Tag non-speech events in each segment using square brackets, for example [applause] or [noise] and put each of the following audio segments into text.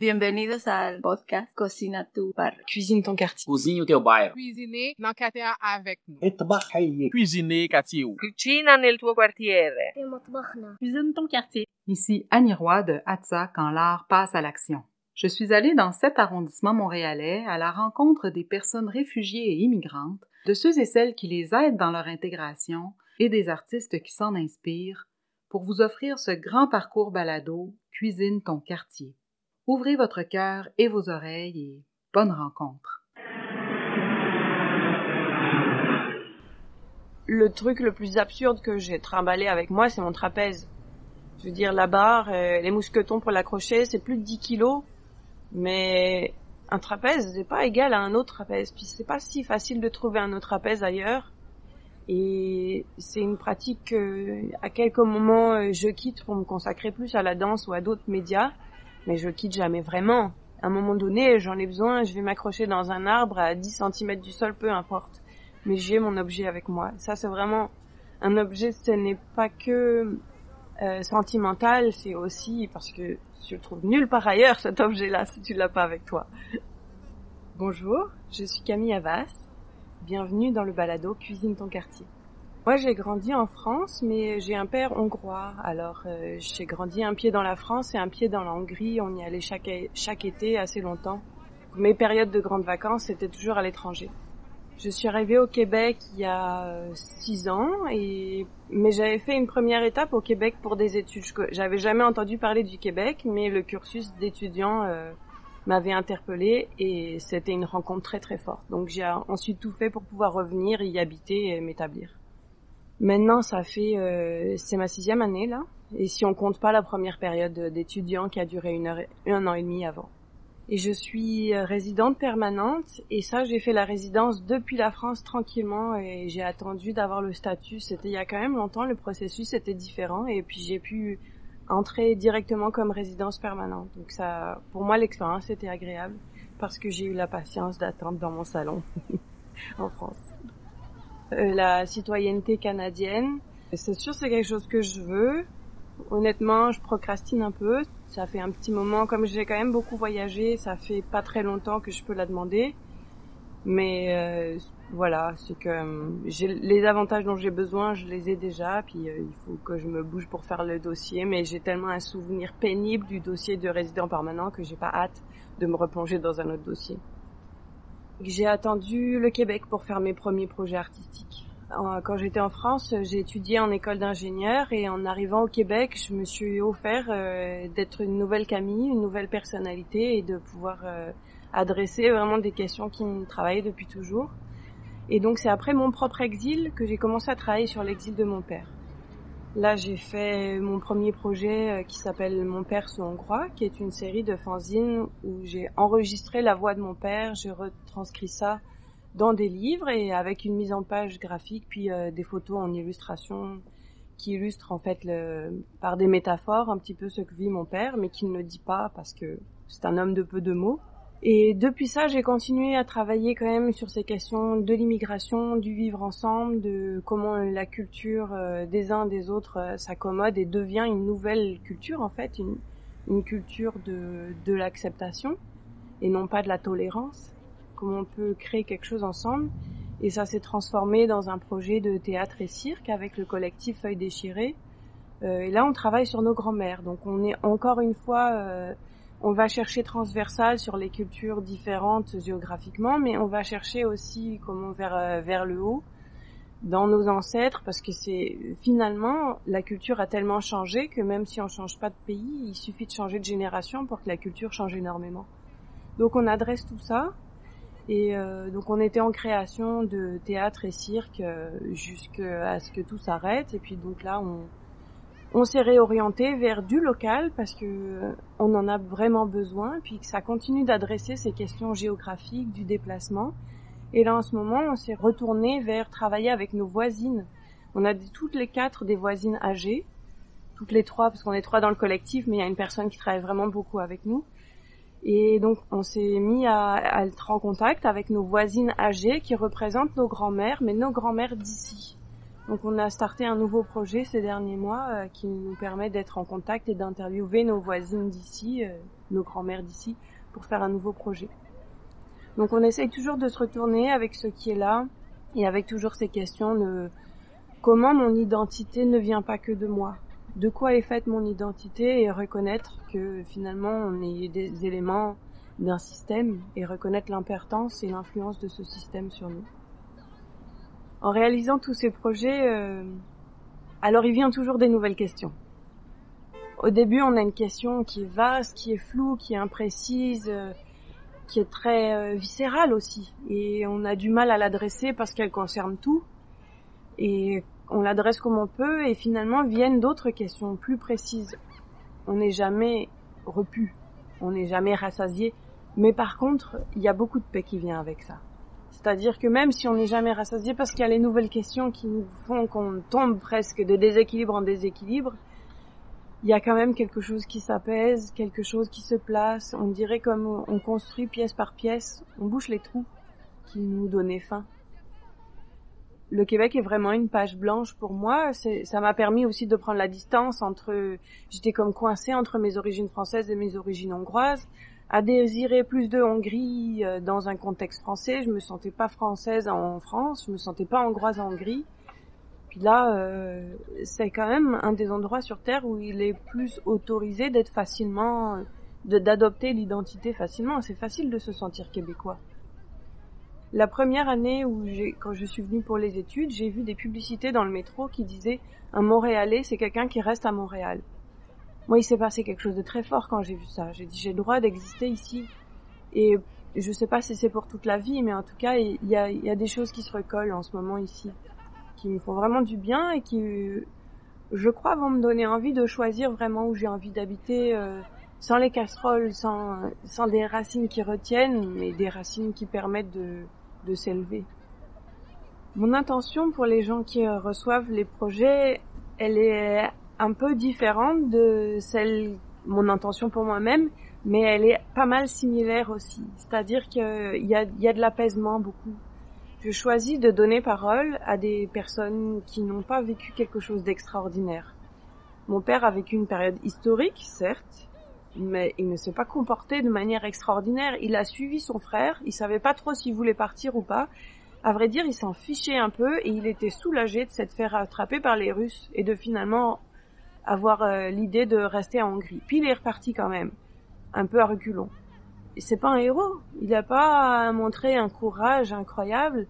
Bienvenidos al podcast Cocina tu barrio. Cuisine ton quartier. Cuisine o teu bairro. Cuisiner dans quartier avec nous. Trabalhar. Cuisiner quartier. Cucina nel tuo. Cuisine ton quartier. Ici Annie Roy de Atza quand l'art passe à l'action. Je suis allée dans cet arrondissement montréalais à la rencontre des personnes réfugiées et immigrantes, de ceux et celles qui les aident dans leur intégration et des artistes qui s'en inspirent pour vous offrir ce grand parcours balado Cuisine ton quartier. Ouvrez votre cœur et vos oreilles et bonne rencontre. Le truc le plus absurde que j'ai trimballé avec moi, c'est mon trapèze. Je veux dire, la barre, euh, les mousquetons pour l'accrocher, c'est plus de 10 kilos. Mais un trapèze, c'est pas égal à un autre trapèze. Puis c'est pas si facile de trouver un autre trapèze ailleurs. Et c'est une pratique que, à quelques moments, euh, je quitte pour me consacrer plus à la danse ou à d'autres médias. Mais je quitte jamais vraiment. À un moment donné, j'en ai besoin, je vais m'accrocher dans un arbre à 10 cm du sol, peu importe. Mais j'ai mon objet avec moi. Ça, c'est vraiment un objet, ce n'est pas que euh, sentimental, c'est aussi parce que je le trouve nulle part ailleurs cet objet-là si tu l'as pas avec toi. Bonjour, je suis Camille Havas. Bienvenue dans le balado Cuisine ton quartier. Moi, j'ai grandi en France, mais j'ai un père hongrois. Alors, euh, j'ai grandi un pied dans la France et un pied dans la Hongrie. On y allait chaque, chaque été assez longtemps. Mes périodes de grandes vacances, c'était toujours à l'étranger. Je suis arrivée au Québec il y a euh, six ans, mais j'avais fait une première étape au Québec pour des études. J'avais jamais entendu parler du Québec, mais le cursus d'étudiant euh, m'avait interpellée et c'était une rencontre très très forte. Donc j'ai ensuite tout fait pour pouvoir revenir, y habiter et m'établir. Maintenant, ça fait euh, c'est ma sixième année là, et si on compte pas la première période d'étudiant qui a duré une heure, un an et demi avant. Et je suis euh, résidente permanente et ça j'ai fait la résidence depuis la France tranquillement et j'ai attendu d'avoir le statut. C'était il y a quand même longtemps, le processus était différent et puis j'ai pu entrer directement comme résidence permanente. Donc ça, pour moi l'expérience était agréable parce que j'ai eu la patience d'attendre dans mon salon [laughs] en France. Euh, la citoyenneté canadienne, c'est sûr c'est quelque chose que je veux. Honnêtement, je procrastine un peu. Ça fait un petit moment, comme j'ai quand même beaucoup voyagé, ça fait pas très longtemps que je peux la demander. Mais euh, voilà, c'est que euh, j'ai les avantages dont j'ai besoin, je les ai déjà. Puis euh, il faut que je me bouge pour faire le dossier. Mais j'ai tellement un souvenir pénible du dossier de résident permanent que j'ai pas hâte de me replonger dans un autre dossier. J'ai attendu le Québec pour faire mes premiers projets artistiques. Quand j'étais en France, j'ai étudié en école d'ingénieur et en arrivant au Québec, je me suis offert euh, d'être une nouvelle Camille, une nouvelle personnalité et de pouvoir euh, adresser vraiment des questions qui me travaillaient depuis toujours. Et donc c'est après mon propre exil que j'ai commencé à travailler sur l'exil de mon père. Là, j'ai fait mon premier projet euh, qui s'appelle Mon père sous hongrois, qui est une série de fanzines où j'ai enregistré la voix de mon père, j'ai retranscrit ça dans des livres et avec une mise en page graphique, puis euh, des photos en illustration qui illustrent en fait par des métaphores un petit peu ce que vit mon père, mais qu'il ne dit pas parce que c'est un homme de peu de mots. Et depuis ça, j'ai continué à travailler quand même sur ces questions de l'immigration, du vivre ensemble, de comment la culture euh, des uns des autres euh, s'accommode et devient une nouvelle culture en fait, une, culture de, l'acceptation et non pas de la tolérance. Comment on peut créer quelque chose ensemble. Et ça s'est transformé dans un projet de théâtre et cirque avec le collectif Feuilles déchirées. Euh, et là, on travaille sur nos grands-mères. Donc on est encore une fois... on va chercher transversal sur les cultures différentes géographiquement, mais on va chercher aussi comment vers euh, vers le haut dans nos ancêtres, parce que c'est finalement la culture a tellement changé que même si on change pas de pays, il suffit de changer de génération pour que la culture change énormément. Donc on adresse tout ça, et euh, donc on était en création de théâtre et cirque euh, jusqu'à ce que tout s'arrête, et puis donc là on on s'est réorienté vers du local parce que euh, on en a vraiment besoin, puis que ça continue d'adresser ces questions géographiques du déplacement. Et là, en ce moment, on s'est retourné vers travailler avec nos voisines. On a toutes les quatre des voisines âgées, toutes les trois, parce qu'on est trois dans le collectif, mais il y a une personne qui travaille vraiment beaucoup avec nous. Et donc, on s'est mis à, à être en contact avec nos voisines âgées qui représentent nos grands-mères, mais nos grands-mères d'ici. Donc on a starté un nouveau projet ces derniers mois euh, qui nous permet d'être en contact et d'interviewer nos voisines d'ici euh, nos grands-mères d'ici pour faire un nouveau projet. Donc on essaye toujours de se retourner avec ce qui est là et avec toujours ces questions de comment mon identité ne vient pas que de moi. De quoi est faite mon identité et reconnaître que finalement on est des éléments d'un système et reconnaître l'importance et l'influence de ce système sur nous. En réalisant tous ces projets, euh, alors il vient toujours des nouvelles questions. Au début, on a une question qui est vaste, qui est floue, qui est imprécise, euh, qui est très euh, viscérale aussi. Et on a du mal à l'adresser parce qu'elle concerne tout. Et on l'adresse comme on peut et finalement viennent d'autres questions plus précises. On n'est jamais repu, on n'est jamais rassasié, mais par contre, il y a beaucoup de paix qui vient avec ça. C'est-à-dire que même si on n'est jamais rassasié parce qu'il y a les nouvelles questions qui nous font qu'on tombe presque de déséquilibre en déséquilibre, il y a quand même quelque chose qui s'apaise, quelque chose qui se place. On dirait comme on construit pièce par pièce, on bouche les trous qui nous donnaient faim. Le Québec est vraiment une page blanche pour moi. Ça m'a permis aussi de prendre la distance entre, j'étais comme coincée entre mes origines françaises et mes origines hongroises à désirer plus de Hongrie euh, dans un contexte français. Je me sentais pas française en France, je me sentais pas hongroise en Hongrie. Puis là, euh, c'est quand même un des endroits sur Terre où il est plus autorisé d'être facilement, d'adopter l'identité facilement. C'est facile de se sentir québécois. La première année où quand je suis venue pour les études, j'ai vu des publicités dans le métro qui disaient un Montréalais, c'est quelqu'un qui reste à Montréal. Moi, il s'est passé quelque chose de très fort quand j'ai vu ça. J'ai dit, j'ai le droit d'exister ici. Et je sais pas si c'est pour toute la vie, mais en tout cas, il y a, des choses qui se recollent en ce moment ici, qui me font vraiment du bien et qui, je crois, vont me donner envie de choisir vraiment où j'ai envie d'habiter, euh, sans les casseroles, sans, des racines qui retiennent, mais des racines qui permettent de, de s'élever. Mon intention pour les gens qui reçoivent les projets, elle est un peu différente de celle, mon intention pour moi-même, mais elle est pas mal similaire aussi. C'est-à-dire qu'il y a, y a de l'apaisement beaucoup. Je choisis de donner parole à des personnes qui n'ont pas vécu quelque chose d'extraordinaire. Mon père a vécu une période historique, certes, mais il ne s'est pas comporté de manière extraordinaire. Il a suivi son frère, il savait pas trop s'il voulait partir ou pas. À vrai dire, il s'en fichait un peu et il était soulagé de s'être fait rattraper par les Russes et de finalement avoir euh, l'idée de rester en Hongrie. Puis il est reparti quand même, un peu à reculons. Et c'est pas un héros. Il n'a pas montré un courage incroyable.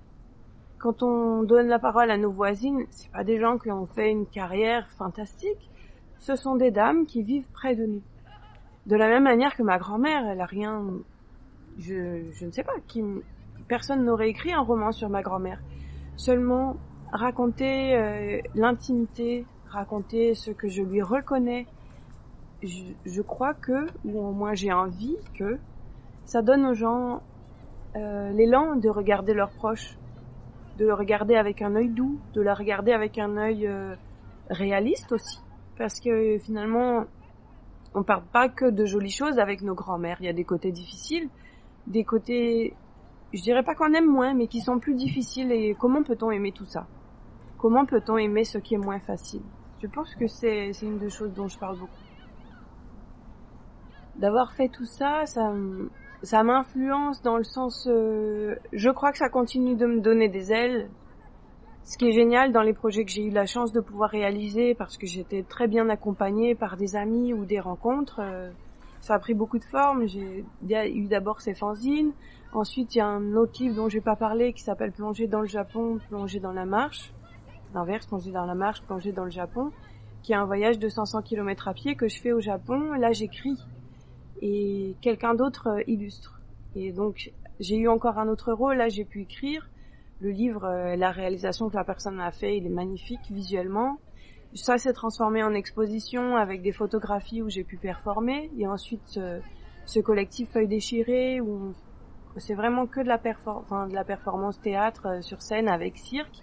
Quand on donne la parole à nos voisines, c'est pas des gens qui ont fait une carrière fantastique. Ce sont des dames qui vivent près de nous. De la même manière que ma grand-mère, elle a rien, je, je ne sais pas, qui, personne n'aurait écrit un roman sur ma grand-mère. Seulement raconter euh, l'intimité raconter ce que je lui reconnais, je, crois que, ou au moins j'ai envie que, ça donne aux gens euh, l'élan de regarder leurs proches, de le regarder avec un œil doux, de la regarder avec un œil euh, réaliste aussi, parce que finalement, on parle pas que de jolies choses avec nos grands-mères. Il y a des côtés difficiles, des côtés, je dirais pas qu'on aime moins, mais qui sont plus difficiles. Et comment peut-on aimer tout ça? Comment peut-on aimer ce qui est moins facile? Je pense que c'est une des choses dont je parle beaucoup. D'avoir fait tout ça, ça, m'influence dans le sens, euh, je crois que ça continue de me donner des ailes. Ce qui est génial dans les projets que j'ai eu la chance de pouvoir réaliser, parce que j'étais très bien accompagnée par des amis ou des rencontres, euh, ça a pris beaucoup de formes. J'ai eu d'abord ces fanzines, ensuite il y a un autre livre dont je vais pas parler qui s'appelle Plonger dans le Japon, Plonger dans la marche l'inverse, plonger dans la marche, plonger dans le Japon, qui est un voyage de 500 km à pied que je fais au Japon. Là, j'écris et quelqu'un d'autre euh, illustre. Et donc, j'ai eu encore un autre rôle. Là, j'ai pu écrire. Le livre, euh, la réalisation que la personne a fait, il est magnifique visuellement. Ça s'est transformé en exposition avec des photographies où j'ai pu performer. Et ensuite, ce collectif Feuille déchirée où c'est vraiment que de la, de la performance théâtre euh, sur scène avec cirque.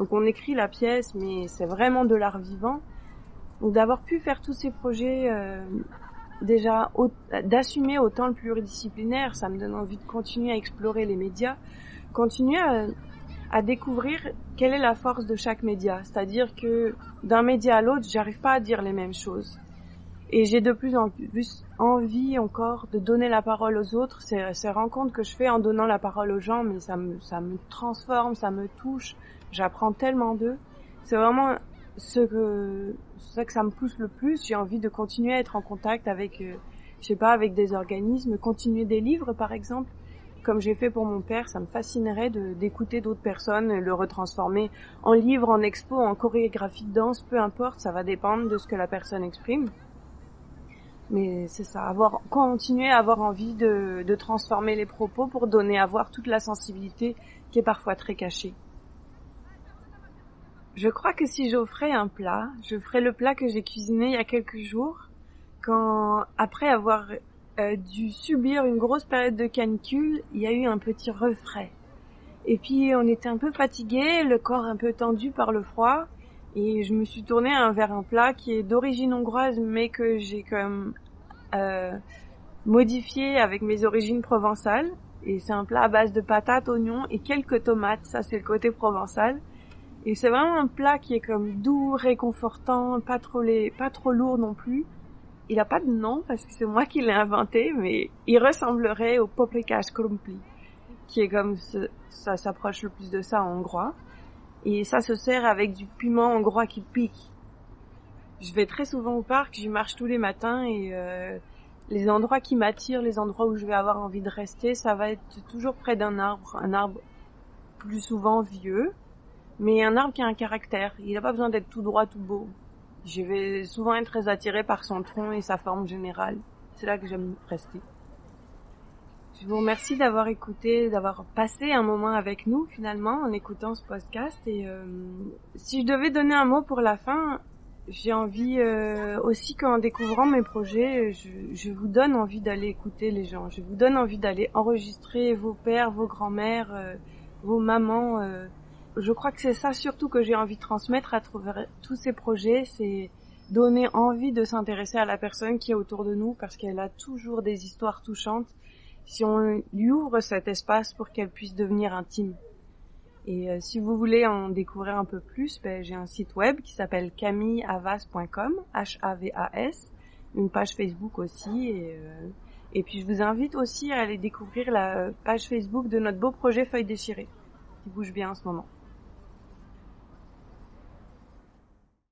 Donc on écrit la pièce, mais c'est vraiment de l'art vivant. Donc d'avoir pu faire tous ces projets, euh, déjà d'assumer autant le pluridisciplinaire, ça me donne envie de continuer à explorer les médias, continuer à, découvrir quelle est la force de chaque média. C'est-à-dire que d'un média à l'autre, j'arrive pas à dire les mêmes choses. Et j'ai de plus en plus envie encore de donner la parole aux autres. Ces, ces rencontres que je fais en donnant la parole aux gens, mais ça me transforme, ça me touche. J'apprends tellement d'eux. C'est vraiment ce que, ce que ça me pousse le plus. J'ai envie de continuer à être en contact avec, euh, je sais pas, avec des organismes, continuer des livres par exemple. Comme j'ai fait pour mon père, ça me fascinerait d'écouter d'autres personnes, le retransformer en livre, en expo, en chorégraphie de danse, peu importe, ça va dépendre de ce que la personne exprime. Mais c'est ça, avoir, continuer à avoir envie de, de transformer les propos pour donner à voir toute la sensibilité qui est parfois très cachée. Je crois que si j'offrais un plat, je ferais le plat que j'ai cuisiné il y a quelques jours, quand, après avoir euh, dû subir une grosse période de canicule, il y a eu un petit refrais. Et puis on était un peu fatigué, le corps un peu tendu par le froid, et je me suis tournée vers un plat qui est d'origine hongroise, mais que j'ai comme euh, modifié avec mes origines provençales. Et c'est un plat à base de patates, oignons et quelques tomates. Ça, c'est le côté provençal. Et c'est vraiment un plat qui est comme doux, réconfortant, pas trop les, pas trop lourd non plus. Il a pas de nom parce que c'est moi qui l'ai inventé, mais il ressemblerait au poplikas krumpli, qui est comme ce, ça s'approche le plus de ça en hongrois. Et ça se sert avec du piment hongrois qui pique. Je vais très souvent au parc, j'y marche tous les matins et euh, les endroits qui m'attirent, les endroits où je vais avoir envie de rester, ça va être toujours près d'un arbre, un arbre plus souvent vieux, mais un arbre qui a un caractère. Il n'a pas besoin d'être tout droit, tout beau. Je vais souvent être très attirée par son tronc et sa forme générale. C'est là que j'aime rester. Je vous remercie d'avoir écouté, d'avoir passé un moment avec nous finalement en écoutant ce podcast. Et euh, si je devais donner un mot pour la fin, j'ai envie euh, aussi qu'en découvrant mes projets, je, vous donne envie d'aller écouter les gens. Je vous donne envie d'aller enregistrer vos pères, vos grands-mères, euh, vos mamans. Je crois que c'est ça surtout que j'ai envie de transmettre à travers tous ces projets, c'est donner envie de s'intéresser à la personne qui est autour de nous parce qu'elle a toujours des histoires touchantes si on lui ouvre cet espace pour qu'elle puisse devenir intime. Et euh, si vous voulez en découvrir un peu plus, ben, j'ai un site web qui s'appelle camillehavas.com, H-A-V-A-S, une page Facebook aussi. Et, euh, et puis je vous invite aussi à aller découvrir la page Facebook de notre beau projet Feuille déchirée, qui bouge bien en ce moment.